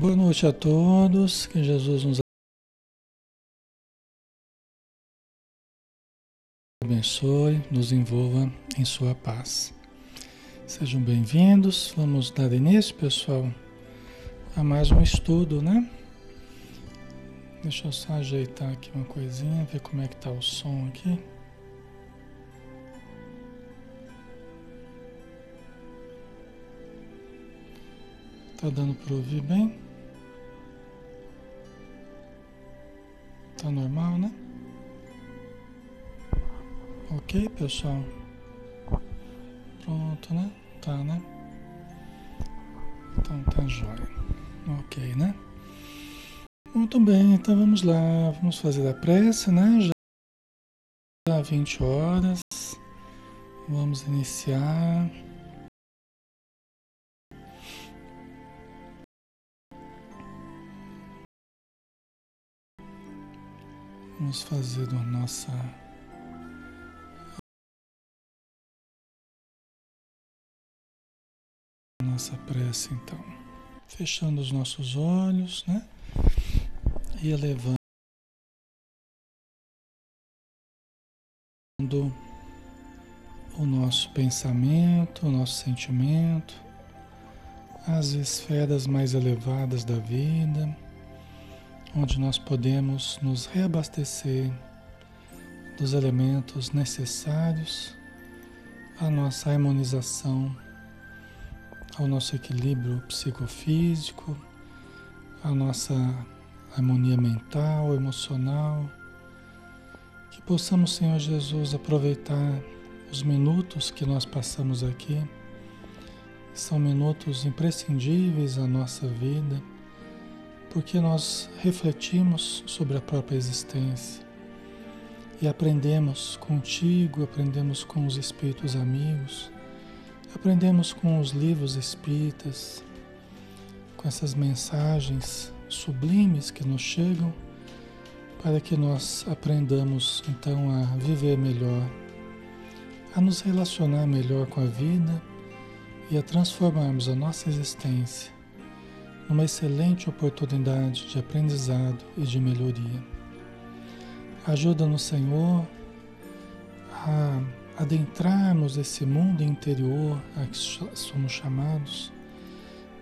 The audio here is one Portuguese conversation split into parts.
Boa noite a todos, que Jesus nos abençoe, nos envolva em sua paz. Sejam bem-vindos, vamos dar início, pessoal, a mais um estudo, né? Deixa eu só ajeitar aqui uma coisinha, ver como é que tá o som aqui. Tá dando para ouvir bem? Ok, pessoal? Pronto, né? Tá, né? Então tá jóia. Ok, né? Muito bem, então vamos lá. Vamos fazer a prece, né? Já 20 horas. Vamos iniciar. Vamos fazer a nossa nossa prece então. Fechando os nossos olhos, né? E elevando o nosso pensamento, o nosso sentimento, as esferas mais elevadas da vida onde nós podemos nos reabastecer dos elementos necessários à nossa harmonização, ao nosso equilíbrio psicofísico, à nossa harmonia mental, emocional. Que possamos, Senhor Jesus, aproveitar os minutos que nós passamos aqui. São minutos imprescindíveis à nossa vida porque nós refletimos sobre a própria existência e aprendemos contigo, aprendemos com os espíritos amigos, aprendemos com os livros espíritas, com essas mensagens sublimes que nos chegam, para que nós aprendamos então a viver melhor, a nos relacionar melhor com a vida e a transformarmos a nossa existência uma excelente oportunidade de aprendizado e de melhoria. Ajuda-nos, Senhor, a adentrarmos esse mundo interior a que somos chamados,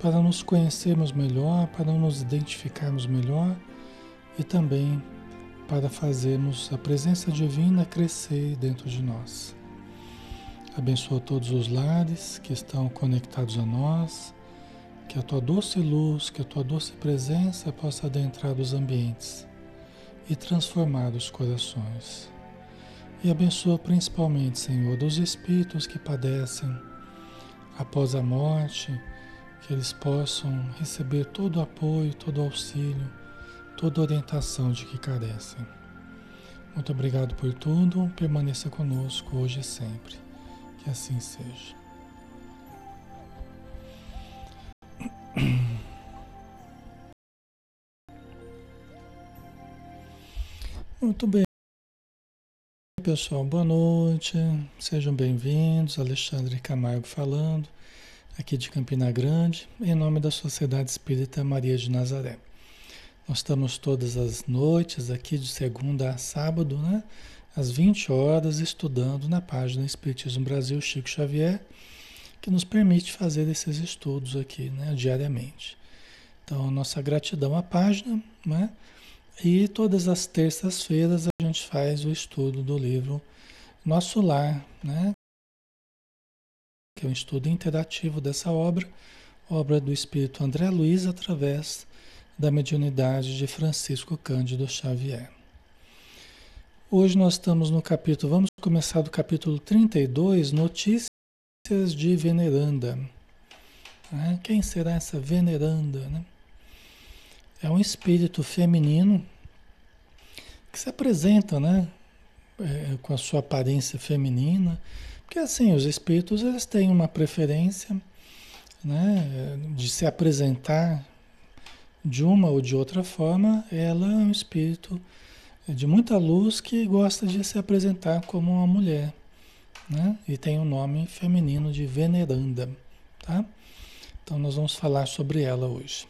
para nos conhecermos melhor, para nos identificarmos melhor e também para fazermos a presença divina crescer dentro de nós. Abençoa todos os lares que estão conectados a nós que a tua doce luz, que a tua doce presença possa adentrar os ambientes e transformar os corações. E abençoa principalmente, Senhor, dos espíritos que padecem após a morte, que eles possam receber todo o apoio, todo o auxílio, toda a orientação de que carecem. Muito obrigado por tudo, permaneça conosco hoje e sempre. Que assim seja. Muito bem, pessoal. Boa noite. Sejam bem-vindos. Alexandre Camargo falando, aqui de Campina Grande, em nome da Sociedade Espírita Maria de Nazaré. Nós estamos todas as noites aqui de segunda a sábado, né? Às 20 horas, estudando na página Espiritismo Brasil Chico Xavier, que nos permite fazer esses estudos aqui, né, diariamente. Então, nossa gratidão à página, né? E todas as terças-feiras a gente faz o estudo do livro Nosso Lar, né? Que é um estudo interativo dessa obra, obra do espírito André Luiz, através da mediunidade de Francisco Cândido Xavier. Hoje nós estamos no capítulo, vamos começar do capítulo 32, Notícias de Veneranda. Né? Quem será essa Veneranda, né? É um espírito feminino que se apresenta, né? É, com a sua aparência feminina. Porque assim, os espíritos eles têm uma preferência né, de se apresentar de uma ou de outra forma. Ela é um espírito de muita luz que gosta de se apresentar como uma mulher. Né? E tem o um nome feminino de Veneranda. Tá? Então nós vamos falar sobre ela hoje.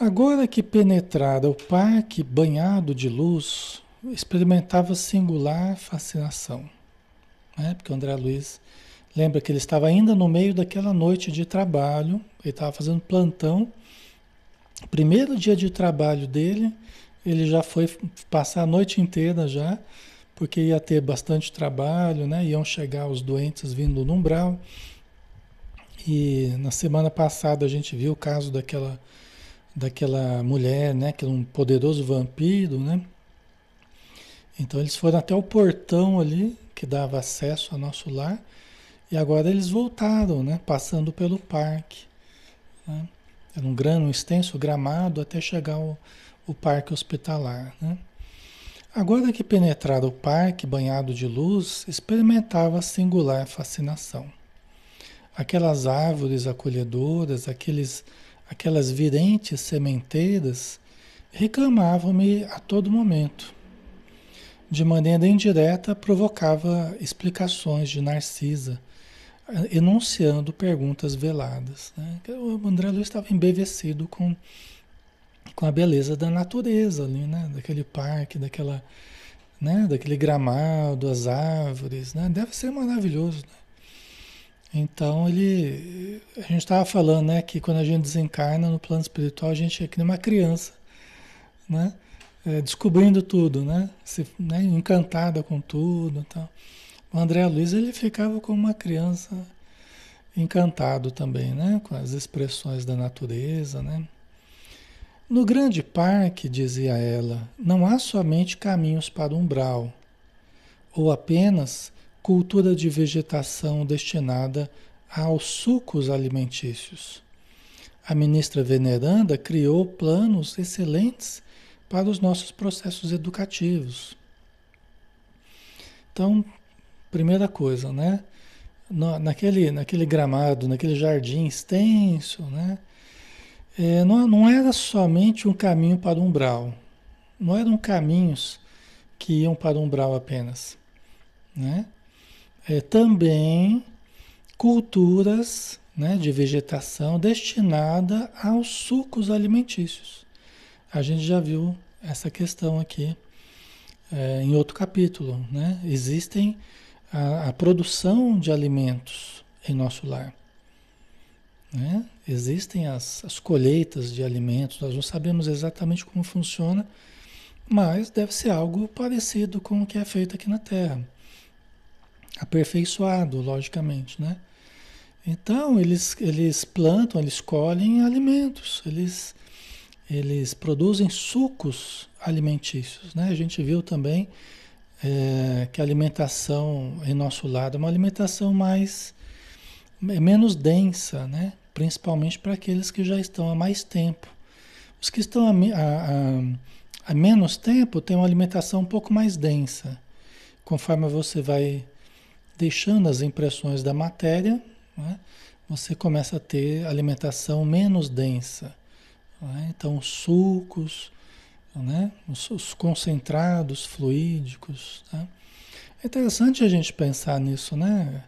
Agora que penetrara o parque banhado de luz, experimentava singular fascinação. Né? Porque o André Luiz lembra que ele estava ainda no meio daquela noite de trabalho, ele estava fazendo plantão. Primeiro dia de trabalho dele, ele já foi passar a noite inteira já, porque ia ter bastante trabalho, né? Iam chegar os doentes vindo no umbral. E na semana passada a gente viu o caso daquela daquela mulher, né, que era um poderoso vampiro, né? Então eles foram até o portão ali que dava acesso ao nosso lar e agora eles voltaram, né, passando pelo parque. Né? Era um grande, um extenso gramado até chegar ao, o parque hospitalar, né? Agora que penetrara o parque banhado de luz, experimentava singular fascinação. Aquelas árvores acolhedoras, aqueles aquelas virentes sementeiras reclamavam-me a todo momento. De maneira indireta, provocava explicações de Narcisa, enunciando perguntas veladas. Né? O André Luiz estava embevecido com, com a beleza da natureza ali, né? daquele parque, daquela, né? daquele gramado, as árvores. Né? Deve ser maravilhoso. Né? Então ele. A gente estava falando, né, que quando a gente desencarna no plano espiritual, a gente é que nem uma criança, né? É, descobrindo tudo, né? Se, né? Encantada com tudo tal. O André Luiz ele ficava como uma criança encantado também, né? Com as expressões da natureza, né? No grande parque, dizia ela, não há somente caminhos para o umbral, ou apenas cultura de vegetação destinada aos sucos alimentícios. A ministra veneranda criou planos excelentes para os nossos processos educativos. Então, primeira coisa, né? naquele, naquele gramado, naquele jardim extenso, né? É, não, não era somente um caminho para o umbral, não eram caminhos que iam para o umbral apenas, né? É, também culturas né, de vegetação destinada aos sucos alimentícios. A gente já viu essa questão aqui é, em outro capítulo. Né? Existem a, a, produção de alimentos em nosso lar. Né? Existem as, as colheitas de alimentos, nós não sabemos exatamente como funciona, mas deve ser algo parecido com o que é feito aqui na Terra aperfeiçoado, logicamente, né? Então, eles, eles plantam, eles colhem alimentos, eles, eles produzem sucos alimentícios, né? A gente viu também é, que a alimentação em nosso lado é uma alimentação mais, é menos densa, né? Principalmente para aqueles que já estão há mais tempo. Os que estão há, menos tempo têm uma alimentação um pouco mais densa. Conforme você vai deixando as impressões da matéria, né, você começa a ter alimentação menos densa. Né? Então, os sucos, né? os, os, concentrados fluídicos. Né? É interessante a gente pensar nisso, né?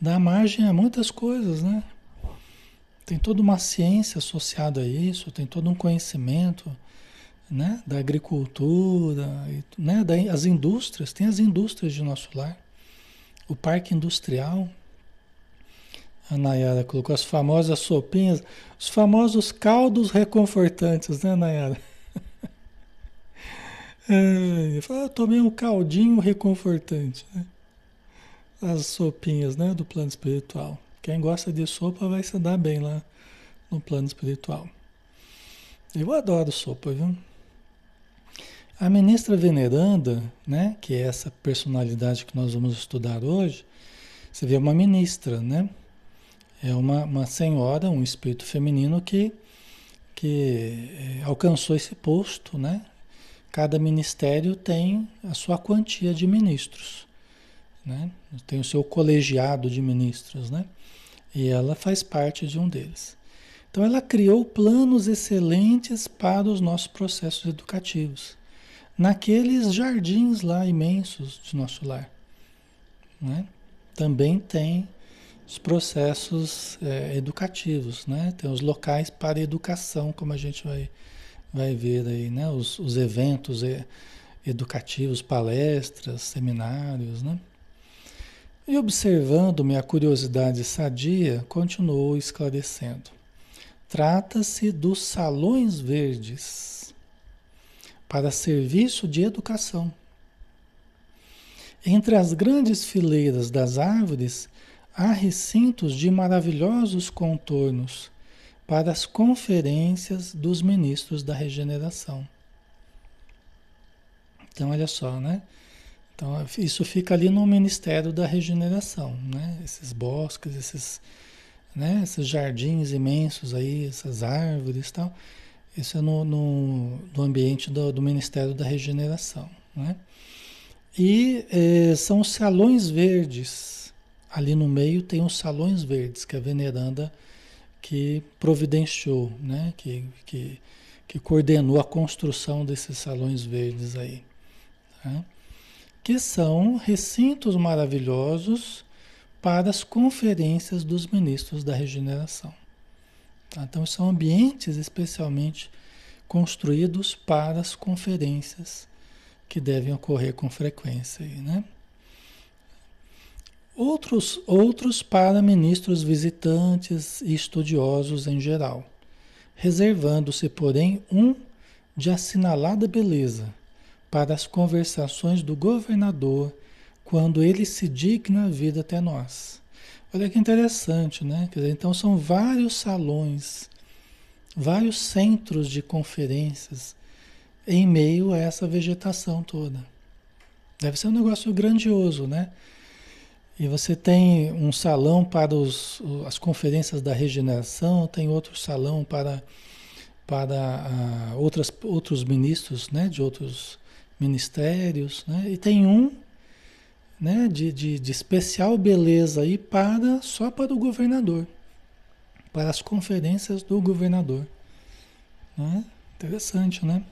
Dá margem a muitas coisas, né? Tem toda uma ciência associada a isso, tem todo um conhecimento né? da agricultura, né? das indústrias, tem as indústrias de nosso lar. O parque industrial. A Nayara colocou as famosas sopinhas, os famosos caldos reconfortantes, né, Nayara? É, eu tomei um caldinho reconfortante, né? As sopinhas, né, do plano espiritual. Quem gosta de sopa vai se dar bem lá no plano espiritual. Eu adoro sopa, viu? A ministra veneranda, né, que é essa personalidade que nós vamos estudar hoje, você vê uma ministra, né? É uma, uma senhora, um espírito feminino que, que eh, alcançou esse posto, né? Cada ministério tem a sua quantia de ministros, né? Tem o seu colegiado de ministros, né? E ela faz parte de um deles. Então ela criou planos excelentes para os nossos processos educativos naqueles jardins lá imensos de nosso lar. Né? Também tem os processos é, educativos, né? Tem os locais para educação, como a gente vai, vai ver aí, né? Os, os eventos educativos, palestras, seminários, né? E observando minha curiosidade sadia, continuou esclarecendo. Trata-se dos salões verdes para serviço de educação. Entre as grandes fileiras das árvores há recintos de maravilhosos contornos para as conferências dos ministros da regeneração. Então, olha só, né? Então, isso fica ali no Ministério da Regeneração, né? Esses bosques, esses, né? esses jardins imensos aí, essas árvores e tal. Isso é no, no, no ambiente do, do, Ministério da Regeneração, né? E eh, são os salões verdes. Ali no meio tem os salões verdes, que a veneranda que providenciou, né? Que, que, que coordenou a construção desses salões verdes aí. Tá? que são recintos maravilhosos para as conferências dos ministros da regeneração. Tá? Então, são ambientes especialmente construídos para as conferências que devem ocorrer com frequência. Aí, né? Outros, outros para ministros visitantes e estudiosos em geral, reservando-se, porém, um de assinalada beleza para as conversações do governador quando ele se digna vir até nós. Olha que interessante, né? Dizer, então são vários salões, vários centros de conferências em meio a essa vegetação toda. Deve ser um negócio grandioso, né? E você tem um salão para os, as conferências da regeneração, tem outro salão para, para uh, outras, outros ministros né, de outros ministérios, né? E tem um né, de, de, de especial beleza aí para só para o governador, para as conferências do governador. Né? Interessante, né?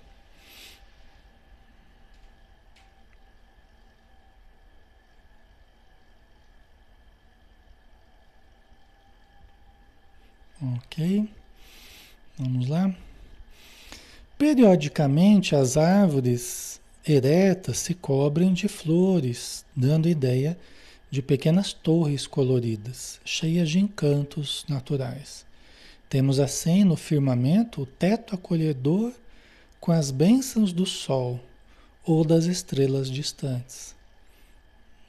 Ok, vamos lá. Periodicamente as árvores eretas se cobrem de flores, dando ideia de pequenas torres coloridas, cheias de encantos naturais. Temos assim no firmamento o teto acolhedor com as bênçãos do sol ou das estrelas distantes.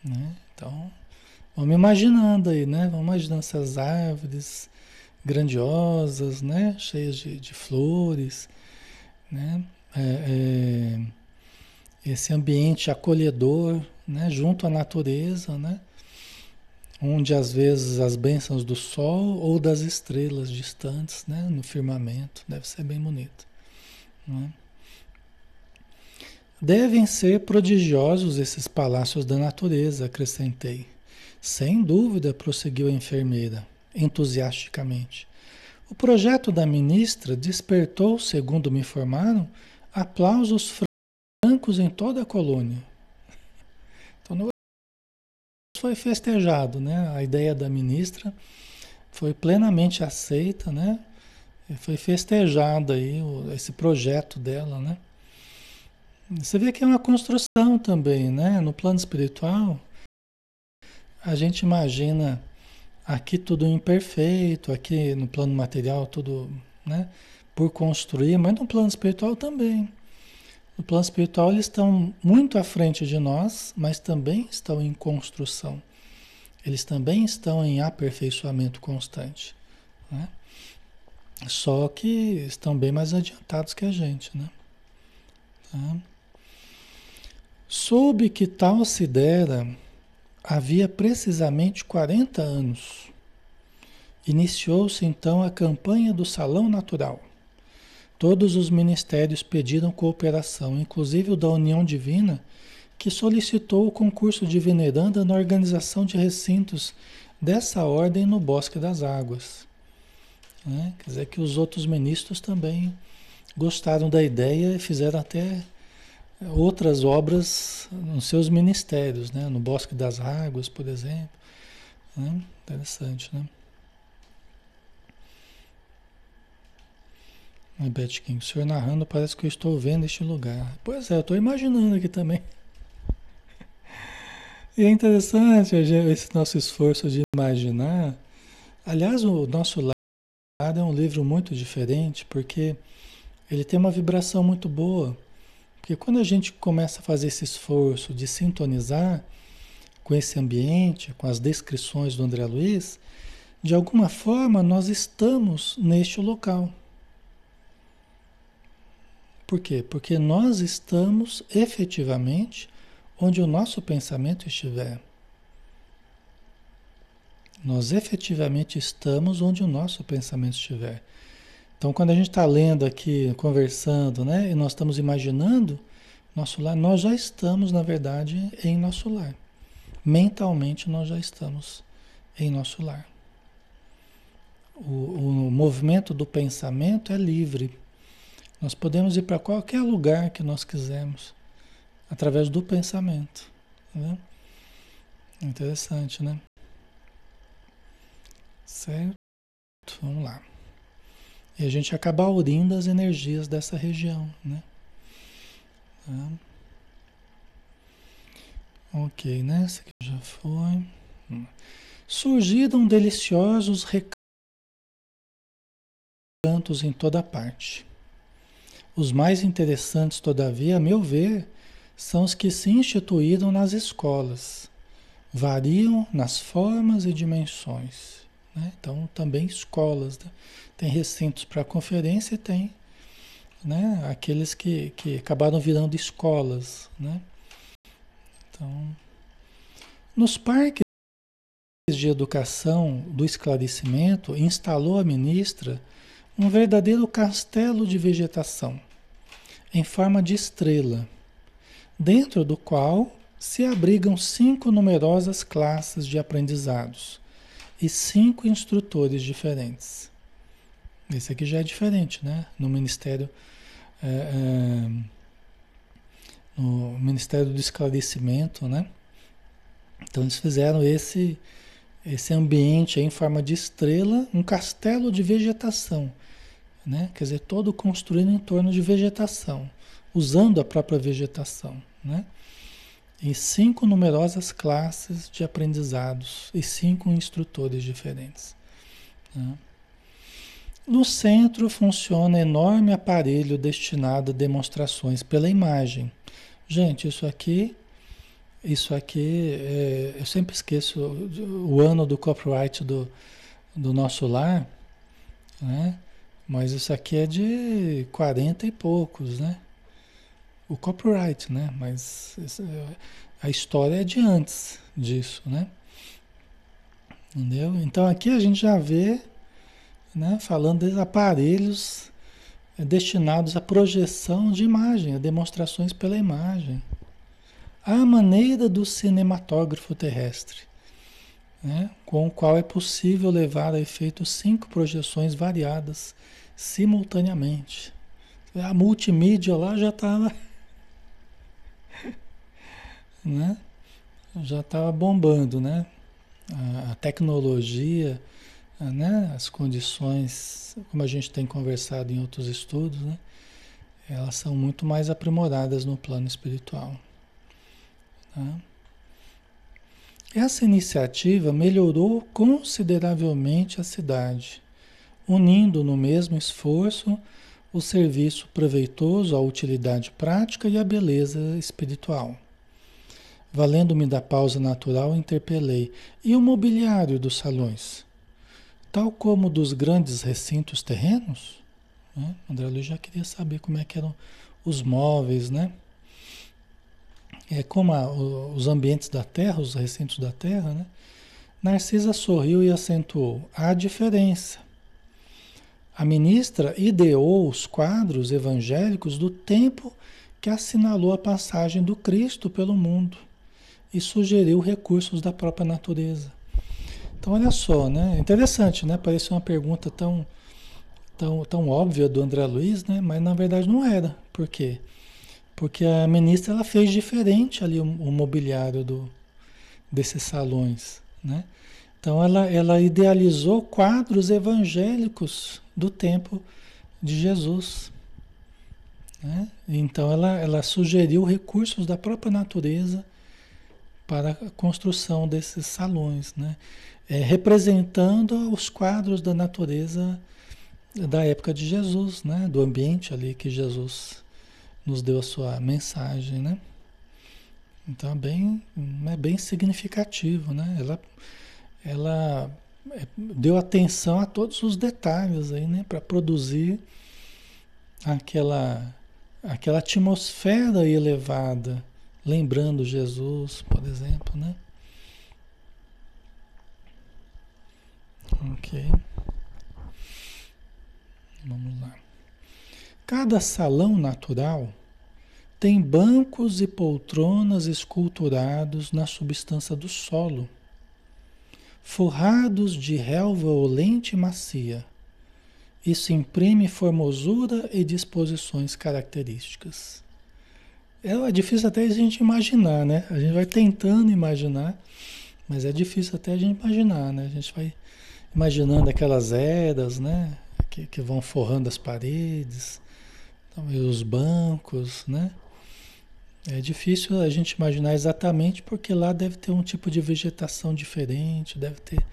Né? Então, vamos imaginando aí, né? Vamos imaginando essas árvores grandiosas, né? Cheias de, de flores, né? É, é esse ambiente acolhedor, né, junto à natureza, né, onde às vezes as bênçãos do sol ou das estrelas distantes, né, no firmamento, deve ser bem bonito. Né? Devem ser prodigiosos esses palácios da natureza, acrescentei. Sem dúvida, prosseguiu a enfermeira, entusiasticamente. O projeto da ministra despertou, segundo me informaram, aplausos brancos em toda a colônia. Então, foi festejado, né? A ideia da ministra foi plenamente aceita, né? Foi festejado aí esse projeto dela, né? Você vê que é uma construção também, né? No plano espiritual, a gente imagina aqui tudo imperfeito, aqui no plano material tudo, né? Por construir, mas no plano espiritual também. No plano espiritual, eles estão muito à frente de nós, mas também estão em construção. Eles também estão em aperfeiçoamento constante. Né? Só que estão bem mais adiantados que a gente. Né? Tá? Soube que tal se dera havia precisamente 40 anos. Iniciou-se então a campanha do Salão Natural Todos os ministérios pediram cooperação, inclusive o da União Divina, que solicitou o concurso de veneranda na organização de recintos dessa ordem no Bosque das Águas. Né? Quer dizer que os outros ministros também gostaram da ideia e fizeram até outras obras nos seus ministérios, né? no Bosque das Águas, por exemplo. Né? Interessante, né? Beth King, o senhor narrando parece que eu estou vendo este lugar. Pois é, eu estou imaginando aqui também. E é interessante esse nosso esforço de imaginar. Aliás, o nosso lado é um livro muito diferente, porque ele tem uma vibração muito boa. Porque quando a gente começa a fazer esse esforço de sintonizar com esse ambiente, com as descrições do André Luiz, de alguma forma nós estamos neste local. Por quê? Porque nós estamos efetivamente onde o nosso pensamento estiver. Nós efetivamente estamos onde o nosso pensamento estiver. Então, quando a gente está lendo aqui, conversando, né, e nós estamos imaginando nosso lar, nós já estamos, na verdade, em nosso lar. Mentalmente, nós já estamos em nosso lar. O, o movimento do pensamento é livre. Nós podemos ir para qualquer lugar que nós quisermos através do pensamento. Né? Interessante, né? Certo? Vamos lá. E a gente acaba unindo as energias dessa região, né? Tá? Ok, né? Esse aqui já foi. Surgiram deliciosos recantos em toda parte. Os mais interessantes, todavia, a meu ver, são os que se instituíram nas escolas. Variam nas formas e dimensões. Né? Então, também escolas. Né? Tem recintos para conferência e tem né? aqueles que, que acabaram virando escolas. Né? Então, nos parques de educação do esclarecimento, instalou a ministra um verdadeiro castelo de vegetação, em forma de estrela dentro do qual se abrigam cinco numerosas classes de aprendizados e cinco instrutores diferentes. Esse aqui já é diferente, né? No Ministério, é, é, no Ministério do Esclarecimento, né? Então eles fizeram esse esse ambiente em forma de estrela, um castelo de vegetação, né? Quer dizer, todo construído em torno de vegetação usando a própria vegetação, né? E cinco numerosas classes de aprendizados e cinco instrutores diferentes. Né? No centro funciona enorme aparelho destinado a demonstrações pela imagem. Gente, isso aqui, isso aqui, é, eu sempre esqueço o, ano do copyright do, do nosso lar, né? Mas isso aqui é de 40 e poucos, né? o copyright, né? Mas a história é de antes disso, né? Entendeu? Então aqui a gente já vê, né, falando de aparelhos destinados à projeção de imagem, a demonstrações pela imagem. A maneira do cinematógrafo terrestre, né, com o qual é possível levar a efeito cinco projeções variadas simultaneamente. A multimídia lá já estava. Né? já estava bombando, né? A, tecnologia, né? as condições, como a gente tem conversado em outros estudos, né? elas são muito mais aprimoradas no plano espiritual. Tá? Essa iniciativa melhorou consideravelmente a cidade, unindo no mesmo esforço o serviço proveitoso, a utilidade prática e a beleza espiritual. Valendo-me da pausa natural, interpelei. E o mobiliário dos salões? Tal como dos grandes recintos terrenos? Né? André Luiz já queria saber como é que eram os móveis, né? É como a, os ambientes da terra, os recintos da terra, né? Narcisa sorriu e acentuou. Há diferença. A ministra ideou os quadros evangélicos do tempo que assinalou a passagem do Cristo pelo mundo e sugeriu recursos da própria natureza. Então, olha só, né? Interessante, né? Parece uma pergunta tão, tão, tão óbvia do André Luiz, né? Mas na verdade não era. Por quê? Porque a ministra ela fez diferente ali o, o mobiliário do, desses salões, né? Então ela, ela idealizou quadros evangélicos do tempo de Jesus. Né? Então ela, ela sugeriu recursos da própria natureza para a construção desses salões, né? É, representando os quadros da natureza da época de Jesus, né? do ambiente ali que Jesus nos deu a sua mensagem. Né? Então é bem, é bem significativo. Né? Ela, ela é, deu atenção a todos os detalhes aí, né? para produzir aquela aquela atmosfera elevada, lembrando Jesus, por exemplo, né? Ok. Vamos lá. Cada salão natural tem bancos e poltronas esculturados na substância do solo, forrados de relva olente e macia isso imprime formosura e disposições características. É difícil até a gente imaginar, né? A gente vai tentando imaginar, mas é difícil até a gente imaginar, né? A gente vai imaginando aquelas eras, né? Que, que vão forrando as paredes, os bancos, né? É difícil a gente imaginar exatamente porque lá deve ter um tipo de vegetação diferente, deve ter,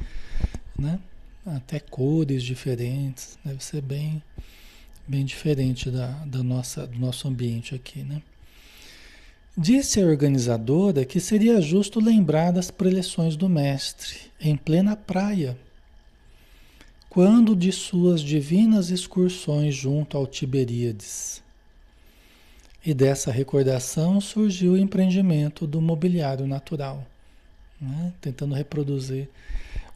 né? até cores diferentes, deve ser bem, bem diferente da, da nossa, do nosso ambiente aqui, né? Disse a organizadora que seria justo lembrar das preleções do mestre em plena praia, quando de suas divinas excursões junto ao Tiberíades. E dessa recordação surgiu o empreendimento do mobiliário natural, né? tentando reproduzir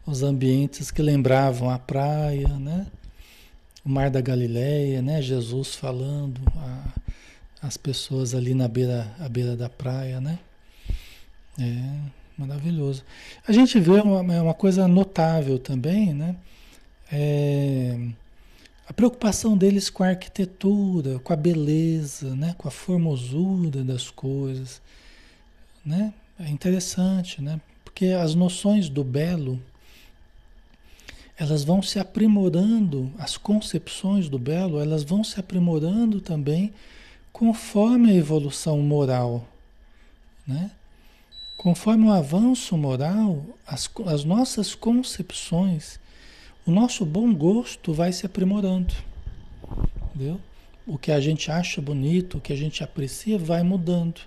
os ambientes que lembravam a praia, né? O Mar da Galileia, né? Jesus falando as pessoas ali na beira, à beira da praia, né? É maravilhoso. A gente vê uma, é uma coisa notável também, né? É, a preocupação deles com a arquitetura, com a beleza, né? com a formosura das coisas. Né? É interessante, né? porque as noções do belo elas vão se aprimorando, as concepções do belo, elas vão se aprimorando também conforme a evolução moral, né? Conforme o avanço moral, as, as nossas concepções, o nosso bom gosto vai se aprimorando, entendeu? O que a gente acha bonito, o que a gente aprecia, vai mudando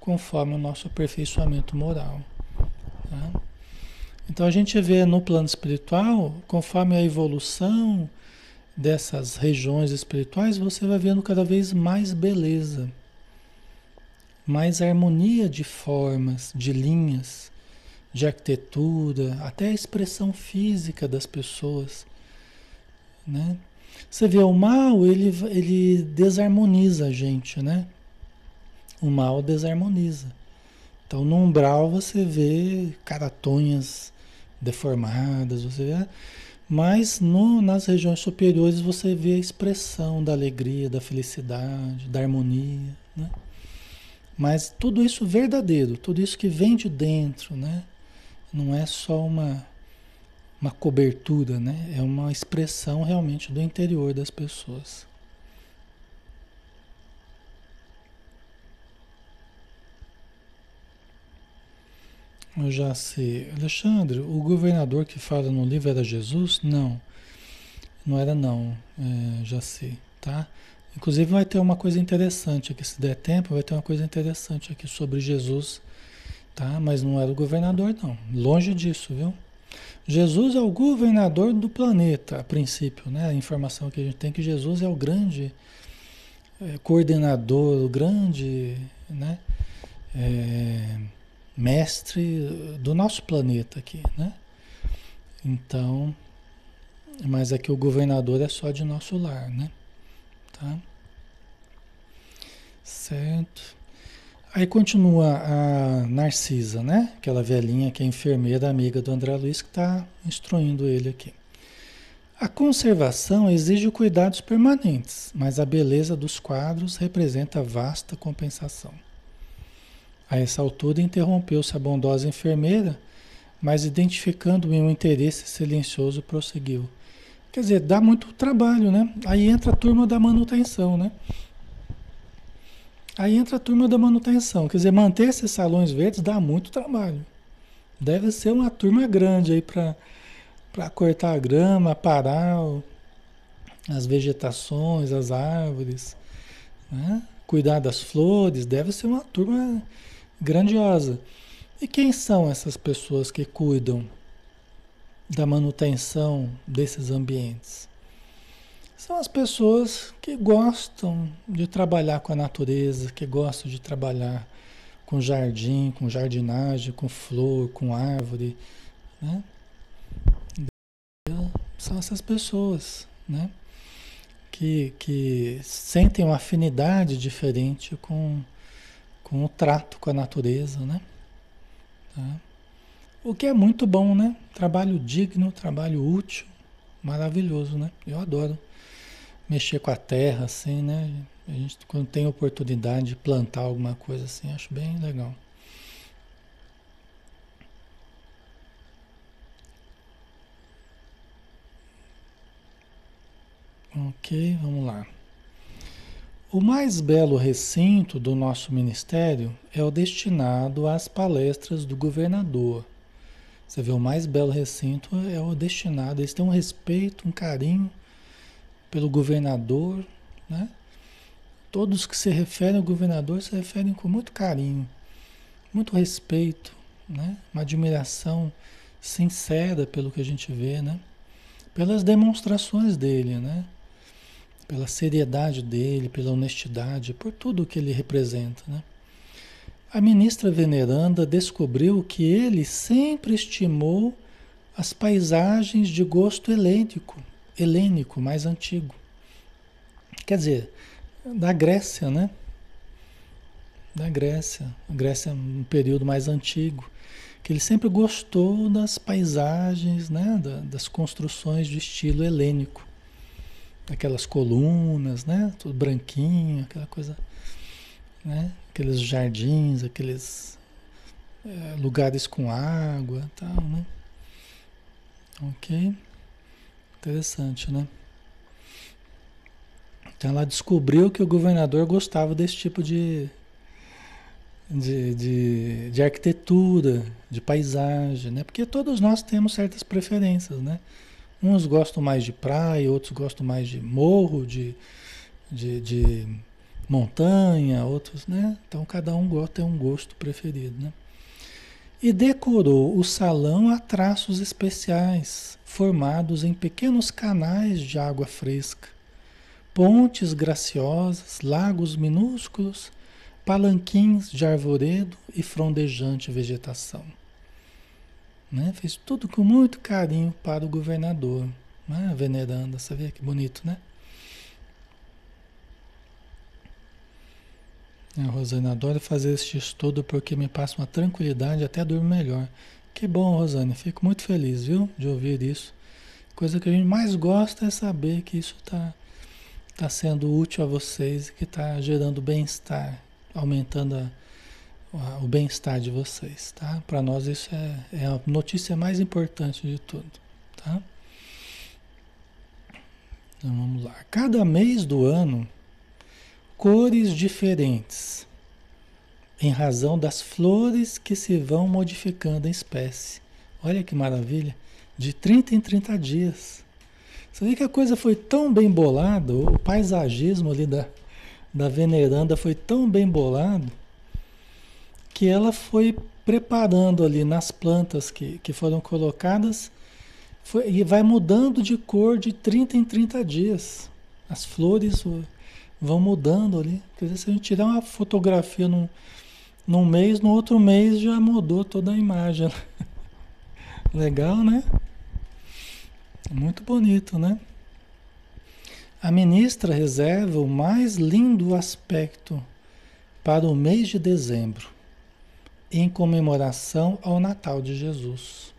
conforme o nosso aperfeiçoamento moral. Tá? Então a gente vê no plano espiritual, conforme a evolução dessas regiões espirituais, você vai vendo cada vez mais beleza, mais harmonia de formas, de linhas, de arquitetura, até a expressão física das pessoas, né? Você vê o mal, ele, ele desarmoniza a gente, né? O mal desarmoniza. Então no umbral você vê caratonhas deformadas, você vê, mas no, nas regiões superiores você vê a expressão da alegria, da felicidade, da harmonia, né? Mas tudo isso verdadeiro, tudo isso que vem de dentro, né? Não é só uma, uma cobertura, né? É uma expressão realmente do interior das pessoas. Eu já sei. Alexandre, o governador que fala no livro era Jesus? Não. Não era não. É, já sei, tá? Inclusive vai ter uma coisa interessante aqui, se der tempo, vai ter uma coisa interessante aqui sobre Jesus, tá? Mas não era o governador não. Longe disso, viu? Jesus é o governador do planeta, a princípio, né? A informação que a gente tem é que Jesus é o grande é, coordenador, o grande, né? É, mestre do nosso planeta aqui, né? Então, mas aqui o governador é só de nosso lar, né? Tá? Certo. Aí continua a Narcisa, né? Aquela velhinha que é enfermeira, amiga do André Luiz, que está instruindo ele aqui. A conservação exige cuidados permanentes, mas a beleza dos quadros representa vasta compensação. A essa altura interrompeu-se a bondosa enfermeira, mas identificando um interesse silencioso, prosseguiu. Quer dizer, dá muito trabalho, né? Aí entra a turma da manutenção, né? Aí entra a turma da manutenção. Quer dizer, manter esses salões verdes dá muito trabalho. Deve ser uma turma grande aí para cortar a grama, parar as vegetações, as árvores, né? cuidar das flores. Deve ser uma turma grandiosa. E quem são essas pessoas que cuidam da manutenção desses ambientes? São as pessoas que gostam de trabalhar com a natureza, que gostam de trabalhar com jardim, com jardinagem, com flor, com árvore, né? São essas pessoas, né? Que, que sentem uma afinidade diferente com, com o trato com a natureza, né? Tá? O que é muito bom, né? Trabalho digno, trabalho útil, maravilhoso, né? Eu adoro mexer com a terra, assim, né? A gente, quando tem oportunidade de plantar alguma coisa assim, acho bem legal. Ok, vamos lá. O mais belo recinto do nosso ministério é o destinado às palestras do governador. Você vê, o mais belo recinto é o destinado, eles têm um respeito, um carinho pelo governador, né? Todos que se referem ao governador se referem com muito carinho, muito respeito, né? Uma admiração sincera pelo que a gente vê, né? Pelas demonstrações dele, né? pela seriedade dele, pela honestidade, por tudo que ele representa. Né? A ministra veneranda descobriu que ele sempre estimou as paisagens de gosto helênico, helênico mais antigo. Quer dizer, da Grécia, né? Da Grécia, a Grécia é um período mais antigo, que ele sempre gostou das paisagens, né? das construções de estilo helênico aquelas colunas, né? Tudo branquinho, aquela coisa, né? Aqueles jardins, aqueles é, lugares com água, tal, né? Ok, interessante, né? Então ela descobriu que o governador gostava desse tipo de, de, de, de arquitetura, de paisagem, né? Porque todos nós temos certas preferências, né? Uns gostam mais de praia, outros gostam mais de morro, de, de, de montanha, outros, né? Então cada um tem um gosto preferido, né? E decorou o salão a traços especiais, formados em pequenos canais de água fresca, pontes graciosas, lagos minúsculos, palanquins de arvoredo e frondejante vegetação. Né? Fez tudo com muito carinho para o governador, né? veneranda. Você vê que bonito, né? A Rosane adora fazer este estudo porque me passa uma tranquilidade, até durmo melhor. Que bom, Rosane, fico muito feliz, viu, de ouvir isso. Coisa que a gente mais gosta é saber que isso está tá sendo útil a vocês e que está gerando bem-estar, aumentando a, o bem-estar de vocês, tá? Para nós isso é, é a notícia mais importante de tudo, tá? Então vamos lá. Cada mês do ano, cores diferentes, em razão das flores que se vão modificando em espécie. Olha que maravilha! De 30 em 30 dias. Você vê que a coisa foi tão bem bolada, o paisagismo ali da, da veneranda foi tão bem bolado que ela foi preparando ali nas plantas que, que foram colocadas foi, e vai mudando de cor de 30 em 30 dias. As flores vão mudando ali. Quer dizer, se a gente tirar uma fotografia num, num mês, no outro mês já mudou toda a imagem. Legal, né? Muito bonito, né? A ministra reserva o mais lindo aspecto para o mês de dezembro em comemoração ao Natal de Jesus.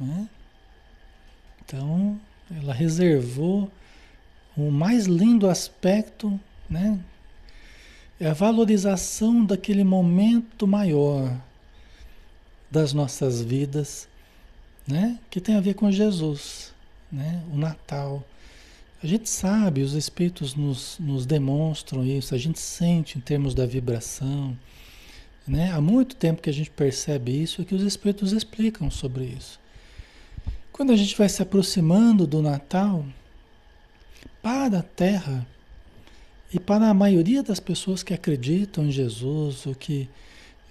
Né? Então, ela reservou o mais lindo aspecto, né? É a valorização daquele momento maior, das nossas vidas, né? Que tem a ver com Jesus, né? O Natal. A gente sabe, os espíritos nos, nos demonstram isso, a gente sente em termos da vibração. Né? Há muito tempo que a gente percebe isso e que os espíritos explicam sobre isso. Quando a gente vai se aproximando do Natal, para a Terra e para a maioria das pessoas que acreditam em Jesus ou que,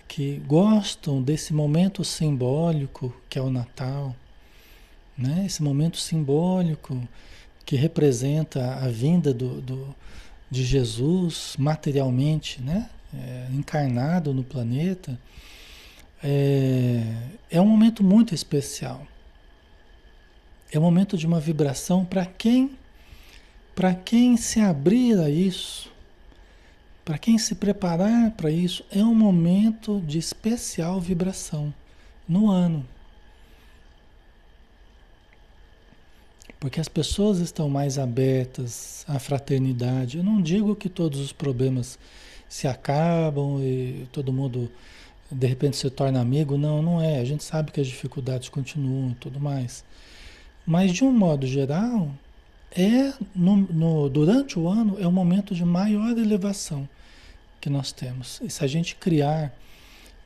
que gostam desse momento simbólico que é o Natal, né? esse momento simbólico que representa a vinda do, do de Jesus materialmente, né? É, encarnado no planeta, é, é um momento muito especial. É um momento de uma vibração para quem, para quem se abrir a isso, para quem se preparar para isso, é um momento de especial vibração no ano. Porque as pessoas estão mais abertas à fraternidade. Eu não digo que todos os problemas se acabam e todo mundo de repente se torna amigo. Não, não é. A gente sabe que as dificuldades continuam e tudo mais. Mas de um modo geral, é no, no, durante o ano é o momento de maior elevação que nós temos. E se a gente criar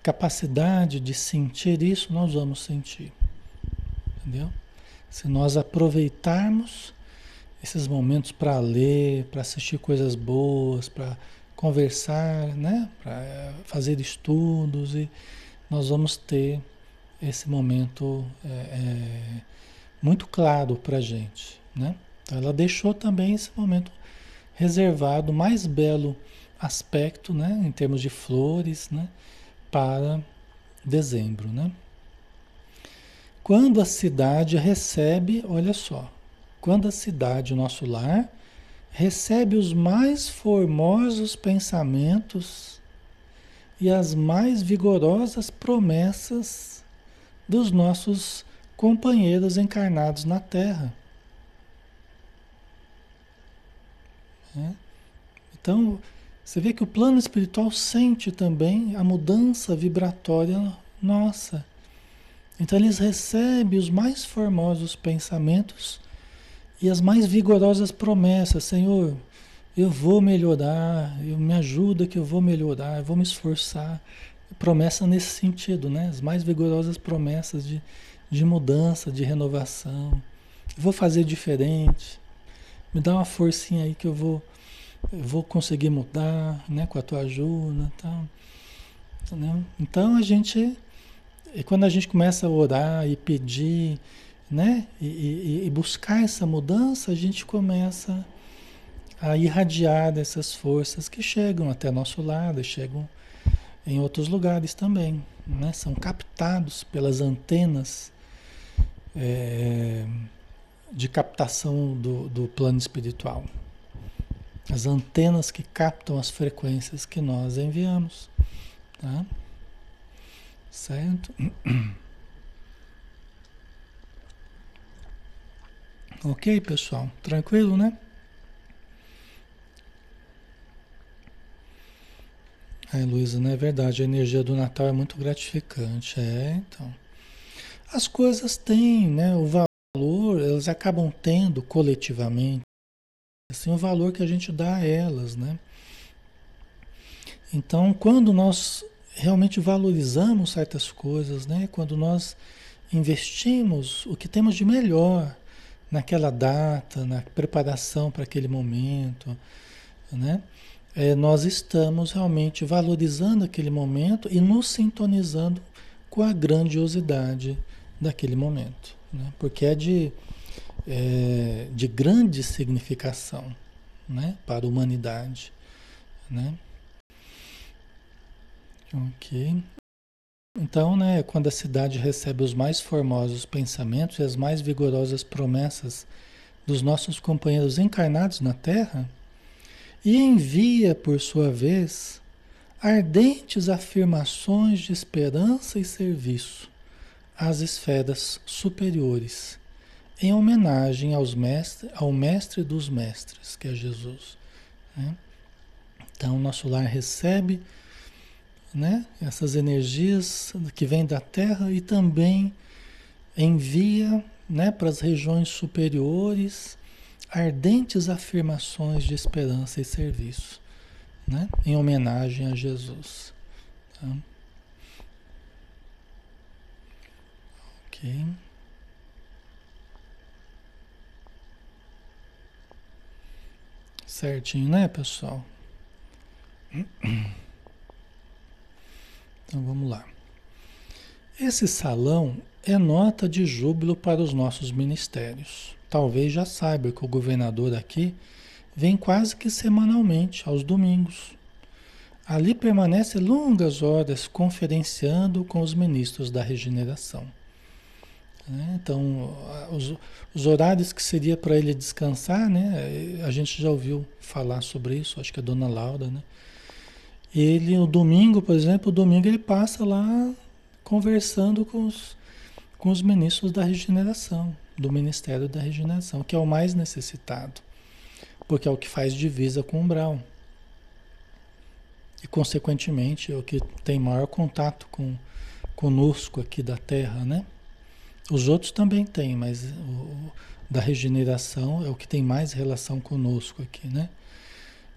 capacidade de sentir isso, nós vamos sentir. Entendeu? Se nós aproveitarmos esses momentos para ler, para assistir coisas boas, para conversar, né? para fazer estudos, e nós vamos ter esse momento é, é, muito claro para a gente. Né? Ela deixou também esse momento reservado, mais belo aspecto, né? em termos de flores, né? para dezembro. Né? Quando a cidade recebe, olha só, quando a cidade, o nosso lar, recebe os mais formosos pensamentos e as mais vigorosas promessas dos nossos companheiros encarnados na Terra. É? Então, você vê que o plano espiritual sente também a mudança vibratória nossa. Então eles recebem os mais formosos pensamentos e as mais vigorosas promessas. Senhor, eu vou melhorar, eu me ajuda que eu vou melhorar, eu vou me esforçar. Promessa nesse sentido, né? As mais vigorosas promessas de, de mudança, de renovação. Vou fazer diferente. Me dá uma forcinha aí que eu vou, eu vou conseguir mudar, né? Com a tua ajuda, tal. Entendeu? Então a gente e quando a gente começa a orar e pedir, né? E, e, e buscar essa mudança, a gente começa a irradiar dessas forças que chegam até nosso lado, chegam em outros lugares também, né? São captados pelas antenas é, de captação do, do plano espiritual. As antenas que captam as frequências que nós enviamos, tá? Certo? Ok, pessoal? Tranquilo, né? É, Luísa, não é verdade. A energia do Natal é muito gratificante. É, então. As coisas têm, né? O valor, elas acabam tendo coletivamente, assim, o valor que a gente dá a elas, né? Então, quando nós realmente valorizamos certas coisas, né? Quando nós investimos o que temos de melhor naquela data, na preparação para aquele momento, né? É, nós estamos realmente valorizando aquele momento e nos sintonizando com a grandiosidade daquele momento, né? Porque é de, é, de grande significação, né? Para a humanidade, né? Ok. Então, né, quando a cidade recebe os mais formosos pensamentos e as mais vigorosas promessas dos nossos companheiros encarnados na Terra, e envia, por sua vez, ardentes afirmações de esperança e serviço às esferas superiores, em homenagem aos mestre, ao mestre dos mestres, que é Jesus. Né? Então, nosso lar recebe né? Essas energias que vêm da Terra e também envia, né, para as regiões superiores ardentes afirmações de esperança e serviço, né? Em homenagem a Jesus. Tá? Ok. Certinho, né, pessoal? Então vamos lá. Esse salão é nota de júbilo para os nossos ministérios. Talvez já saiba que o governador aqui vem quase que semanalmente, aos domingos. Ali permanece longas horas conferenciando com os ministros da regeneração. Né? Então, os, os, horários que seria para ele descansar, né? a gente já ouviu falar sobre isso, acho que a dona Laura, né? Ele, o domingo, por exemplo, o domingo ele passa lá conversando com os, com os ministros da regeneração, do Ministério da Regeneração, que é o mais necessitado, porque é o que faz divisa com o umbral. E, consequentemente, é o que tem maior contato com conosco aqui da Terra, né? Os outros também têm, mas o, da regeneração é o que tem mais relação conosco aqui, né?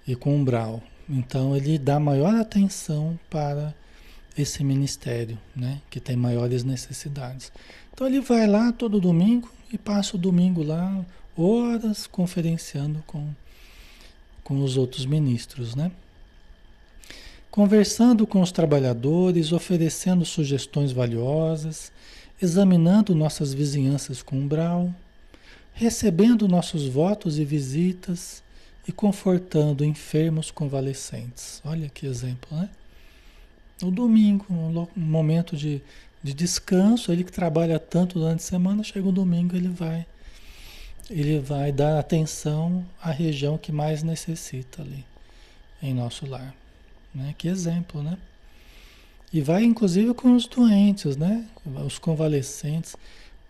E com o umbral. Então ele dá maior atenção para esse ministério, né? Que tem maiores necessidades. Então ele vai lá todo domingo e passa o domingo lá, horas conferenciando com, com os outros ministros, né? Conversando com os trabalhadores, oferecendo sugestões valiosas examinando nossas vizinhanças com umbral, recebendo nossos votos e visitas e confortando enfermos convalescentes. Olha que exemplo, né? No domingo, um momento de, de descanso, ele que trabalha tanto durante a semana, chega o domingo, ele vai ele vai dar atenção à região que mais necessita ali em nosso lar. Né? Que exemplo, né? E vai inclusive com os doentes, né? Os convalescentes,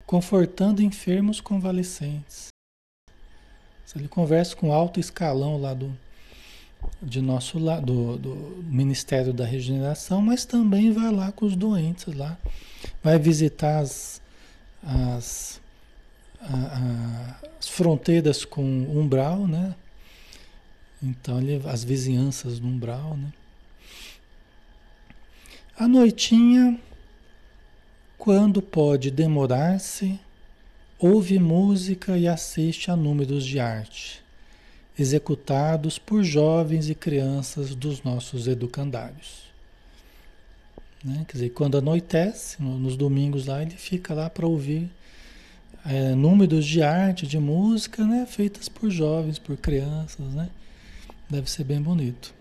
confortando enfermos convalescentes. Ele conversa com alto escalão lá do, de nosso lado, do, Ministério da Regeneração, mas também vai lá com os doentes lá. Vai visitar as, as, a, a, as fronteiras com umbral, né? Então, ele, as vizinhanças do umbral, né? A noitinha, quando pode demorar-se, ouve música e assiste a números de arte, executados por jovens e crianças dos nossos educandários. Né? Quer dizer, quando anoitece, nos domingos lá, ele fica lá para ouvir é, números de arte, de música, né? feitas por jovens, por crianças. Né? Deve ser bem bonito.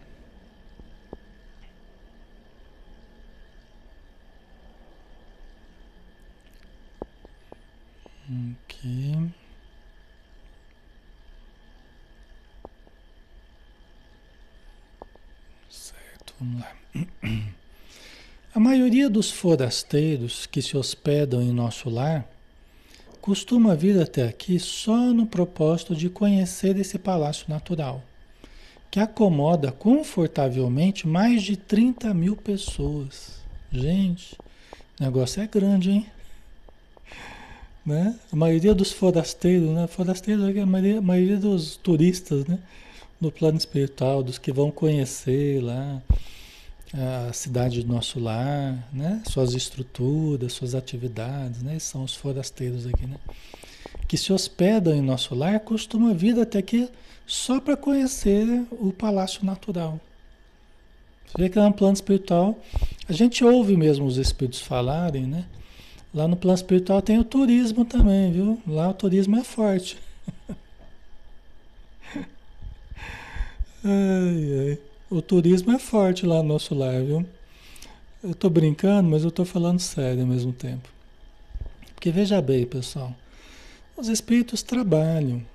Ok. Certo, vamos lá. A maioria dos forasteiros que se hospedam em nosso lar costuma vir até aqui só no propósito de conhecer esse palácio natural, que acomoda confortavelmente mais de 30 mil pessoas. Gente, o negócio é grande, hein? Né? A maioria dos forasteiros, né? Forasteiros é a maioria, a maioria dos turistas, né? Plano espiritual, dos que vão conhecer lá a cidade do nosso lar, né? Suas estruturas, suas atividades, né? São os forasteiros aqui, né? Que se hospedam em nosso lar, costuma vir até aqui só para conhecer o palácio natural. Você vê que lá no plano espiritual, a gente ouve mesmo os espíritos falarem, né? Lá no plano espiritual tem o turismo também, viu? Lá o turismo é forte. ai, ai. O turismo é forte lá no nosso lar, viu? Eu tô brincando, mas eu tô falando sério ao mesmo tempo. Porque veja bem, pessoal, os espíritos trabalham.